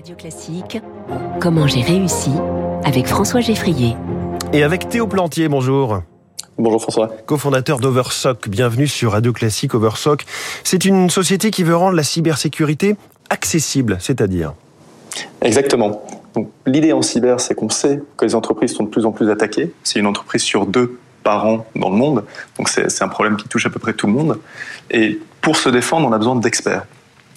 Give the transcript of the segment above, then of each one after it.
Radio Classique, comment j'ai réussi avec François Geffrier. Et avec Théo Plantier, bonjour. Bonjour François. Co-fondateur d'Oversock, bienvenue sur Radio Classique Oversock. C'est une société qui veut rendre la cybersécurité accessible, c'est-à-dire Exactement. l'idée en cyber, c'est qu'on sait que les entreprises sont de plus en plus attaquées. C'est une entreprise sur deux par an dans le monde. Donc c'est un problème qui touche à peu près tout le monde. Et pour se défendre, on a besoin d'experts.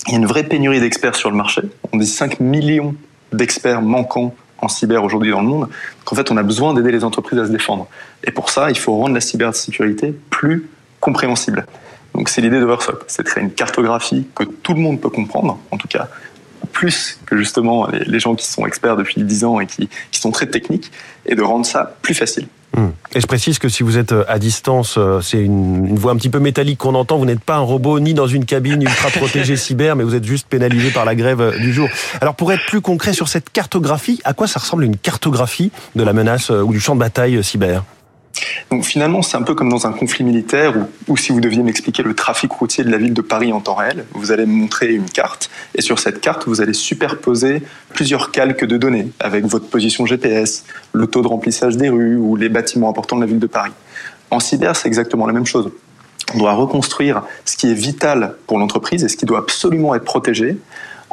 Il y a une vraie pénurie d'experts sur le marché. On dit 5 millions d'experts manquants en cyber aujourd'hui dans le monde. Donc en fait, on a besoin d'aider les entreprises à se défendre. Et pour ça, il faut rendre la cybersécurité plus compréhensible. Donc c'est l'idée d'Oversock, c'est de créer une cartographie que tout le monde peut comprendre, en tout cas plus que justement les, gens qui sont experts depuis 10 ans et qui, qui sont très techniques, et de rendre ça plus facile. Hmm. Et je précise que si vous êtes euh, à distance, euh, c'est une, voix un petit peu métallique qu'on entend. Vous n'êtes pas un robot ni dans une cabine ultra protégée cyber, mais vous êtes juste pénalisé par la grève euh, du jour. Alors pour être plus concret sur cette cartographie, à quoi ça ressemble une cartographie de la menace ou du champ de bataille cyber? Donc finalement, c'est un peu comme dans un conflit militaire où, si vous deviez m'expliquer le trafic routier de la ville de Paris en temps réel, vous allez me montrer une carte et sur cette carte, vous allez superposer plusieurs calques de données avec votre position GPS, le taux de remplissage des rues ou les bâtiments importants de la ville de Paris. En cyber, c'est exactement la même chose. On doit reconstruire ce qui est vital pour l'entreprise et ce qui doit absolument être protégé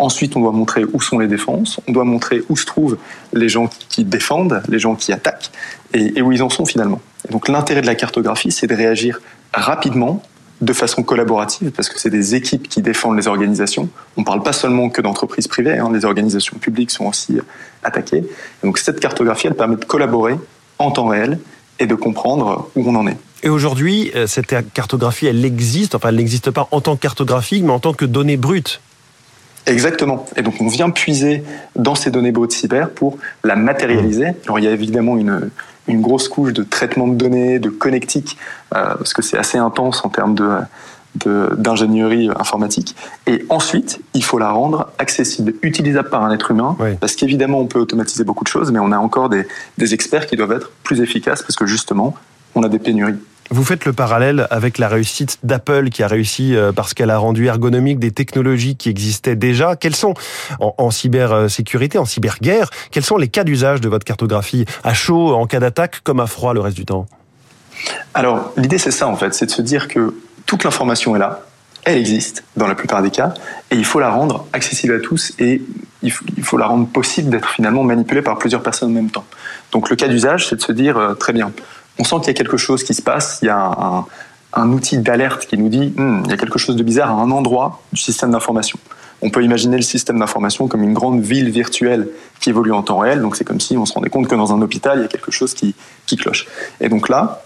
Ensuite, on doit montrer où sont les défenses, on doit montrer où se trouvent les gens qui défendent, les gens qui attaquent, et, où ils en sont finalement. donc l'intérêt de la cartographie, c'est de réagir rapidement, de façon collaborative, parce que c'est des équipes qui défendent les organisations. On ne parle pas seulement que d'entreprises privées, hein, les organisations publiques sont aussi attaquées. donc cette cartographie, elle permet de collaborer en temps réel et de comprendre où on en est. Et aujourd'hui, euh, cette cartographie, elle existe, enfin elle n'existe pas en tant que cartographie, mais en tant que données brutes. Exactement. Et donc on vient puiser dans ces données brutes cyber pour la matérialiser. Alors il y a évidemment une, une grosse couche de traitement de données, de connectique, euh, parce que c'est assez intense en termes de d'ingénierie informatique. Et ensuite, il faut la rendre accessible, utilisable par un être humain, parce qu'évidemment, on peut automatiser beaucoup de choses, mais on a encore des, des experts qui doivent être plus efficaces, parce que justement, on a des pénuries. Vous faites le parallèle avec la réussite d'Apple qui a réussi euh, parce qu'elle a rendu ergonomique des technologies qui existaient déjà. Quels sont, en, cybersécurité, en cyberguerre, quels sont les cas d'usage de votre cartographie? À chaud en cas d'attaque comme à froid le reste du temps? Alors, l'idée c'est ça en fait, c'est de se dire que toute l'information est là, elle existe dans la plupart des cas, et il faut la rendre accessible à tous et il faut, la rendre possible d'être finalement manipulée par plusieurs personnes en même temps. Donc le cas d'usage, c'est de se dire, euh, très bien, on sent qu'il y a quelque chose qui se passe, il y a un, outil d'alerte qui nous dit hmm, il y a quelque chose de bizarre à un endroit du système d'information. On peut imaginer le système d'information comme une grande ville virtuelle qui évolue en temps réel. Donc c'est comme si on se rendait compte que dans un hôpital, il y a quelque chose qui, qui cloche. Et donc là,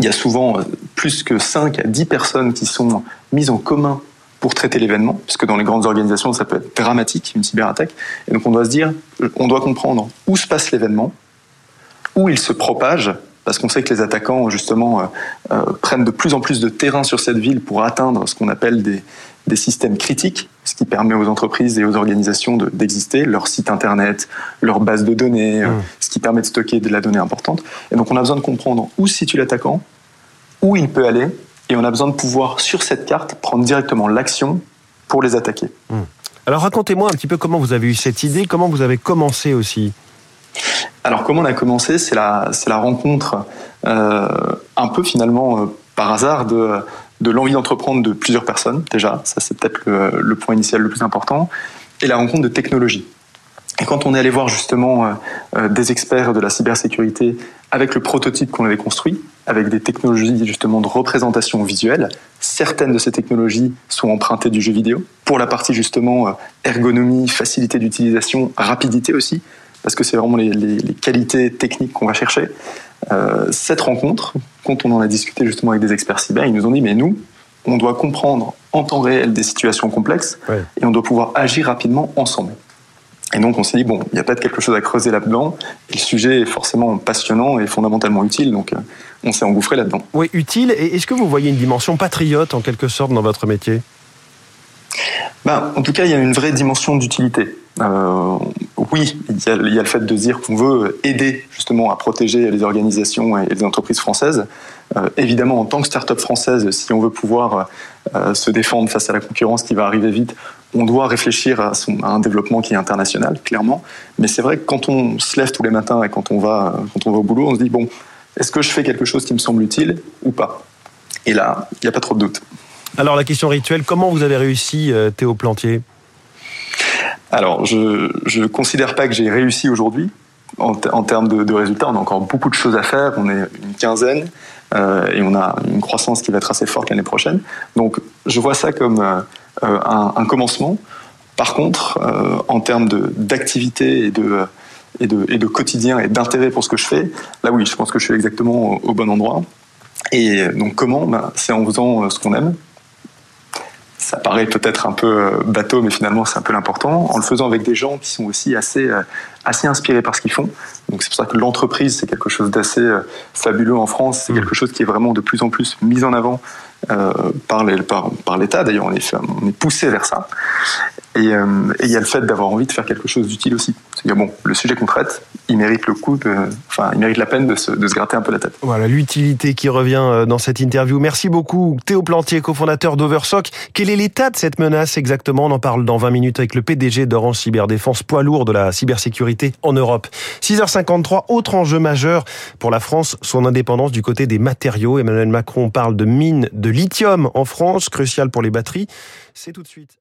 il y a souvent euh, plus que 5 à 10 personnes qui sont mises en commun pour traiter l'événement, puisque dans les grandes organisations, ça peut être dramatique, une cyberattaque. Et donc on doit se dire, on doit comprendre où se passe l'événement, où il se propage, parce qu'on sait que les attaquants, justement, euh, euh, prennent de plus en plus de terrain sur cette ville pour atteindre ce qu'on appelle des, des, systèmes critiques, ce qui permet aux entreprises et aux organisations d'exister, leur site internet, leur base de données, euh, mmh. ce qui permet de stocker de la donnée importante. Et donc on a besoin de comprendre où se situe l'attaquant, où il peut aller, et on a besoin de pouvoir, sur cette carte, prendre directement l'action pour les attaquer. Mmh. Alors racontez-moi un petit peu comment vous avez eu cette idée, comment vous avez commencé aussi. Alors comment on a commencé C'est la, rencontre euh, un peu finalement euh, par hasard de, l'envie d'entreprendre de plusieurs personnes déjà, ça c'est peut-être le, point initial le plus important, et la rencontre de technologie. Et quand on est allé voir justement euh, des experts de la cybersécurité avec le prototype qu'on avait construit, avec des technologies justement de représentation visuelle, certaines de ces technologies sont empruntées du jeu vidéo, pour la partie justement ergonomie, facilité d'utilisation, rapidité aussi, parce que c'est vraiment les, qualités techniques qu'on va chercher. Euh, cette rencontre, quand on en a discuté justement avec des experts cyber, ils nous ont dit mais nous, on doit comprendre en temps réel des situations complexes et on doit pouvoir agir rapidement ensemble. Et donc on s'est dit bon, il y a peut-être quelque chose à creuser là-dedans. le sujet est forcément passionnant et fondamentalement utile, donc euh, on s'est engouffré là-dedans. Oui, utile. Et est-ce que vous voyez une dimension patriote en quelque sorte dans votre métier? Ben, en tout cas, il y a une vraie dimension d'utilité. Euh, oui, il y, a, le fait de dire qu'on veut aider justement à protéger les organisations et les entreprises françaises. Euh, évidemment, en tant que start-up française, si on veut pouvoir euh, se défendre face à la concurrence qui va arriver vite, on doit réfléchir à, un développement qui est international, clairement. Mais c'est vrai que quand on se lève tous les matins et quand on va, au boulot, on se dit bon, est-ce que je fais quelque chose qui me semble utile ou pas? Et là, il n'y a pas trop de doute. Alors la question rituelle, comment vous avez réussi, euh, Théo Plantier? Alors, je ne considère pas que j'ai réussi aujourd'hui en, termes de, résultats. On a encore beaucoup de choses à faire. On est une quinzaine euh, et on a une croissance qui va être assez forte l'année prochaine. Donc, je vois ça comme euh, un, commencement. Par contre, en termes d'activité et de, et, de, et de quotidien et d'intérêt pour ce que je fais, là oui, je pense que je suis exactement au, bon endroit. Et donc comment? Ben, C'est en faisant ce qu'on aime, ça paraît peut-être un peu euh, bateau, mais finalement c'est un peu l'important, en le faisant avec des gens qui sont aussi assez, euh, assez inspirés par ce qu'ils font. Donc c'est pour ça que l'entreprise, c'est quelque chose d'assez euh, fabuleux en France, c'est mmh. quelque chose qui est vraiment de plus en plus mis en avant par l'État. Par, D'ailleurs, on est, on est poussé vers ça. Et il y a le fait d'avoir envie de faire quelque chose d'utile aussi. C'est-à-dire, bon, le sujet qu'on traite, il mérite le coup, de, enfin, il mérite la peine de se, de se gratter un peu la tête. Voilà, l'utilité qui revient euh, dans cette interview. Merci beaucoup, Théo Plantier, cofondateur d'Oversock. Quel est l'état de cette menace exactement? On en parle dans 20 minutes avec le PDG d'Orange Cyberdéfense, poids lourd de la cybersécurité en Europe. 6h53, autre enjeu majeur pour la France, son indépendance du côté des matériaux. Emmanuel Macron parle de mines de lithium en France, crucial pour les batteries. C'est tout de suite.